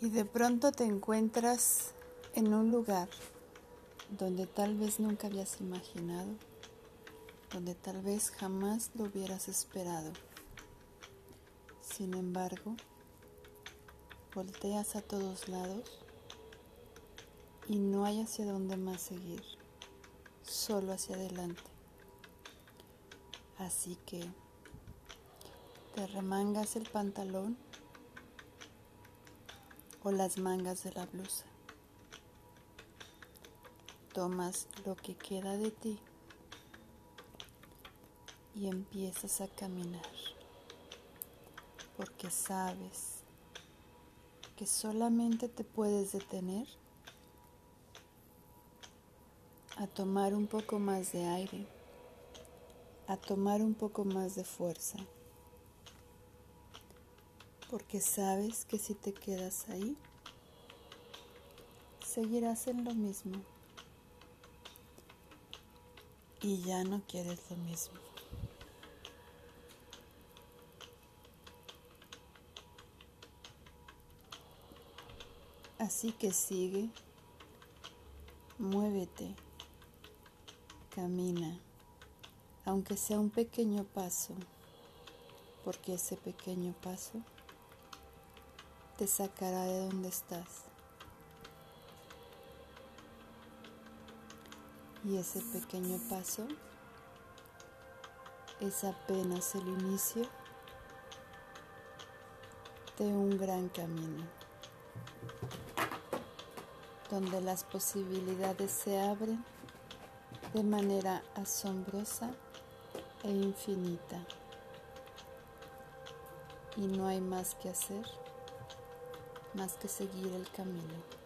Y de pronto te encuentras en un lugar donde tal vez nunca habías imaginado, donde tal vez jamás lo hubieras esperado. Sin embargo, volteas a todos lados y no hay hacia dónde más seguir, solo hacia adelante. Así que te remangas el pantalón o las mangas de la blusa. Tomas lo que queda de ti y empiezas a caminar, porque sabes que solamente te puedes detener a tomar un poco más de aire, a tomar un poco más de fuerza porque sabes que si te quedas ahí, seguirás en lo mismo y ya no quieres lo mismo. Así que sigue, muévete, camina, aunque sea un pequeño paso, porque ese pequeño paso te sacará de donde estás. Y ese pequeño paso es apenas el inicio de un gran camino, donde las posibilidades se abren de manera asombrosa e infinita. Y no hay más que hacer más que seguir el camino.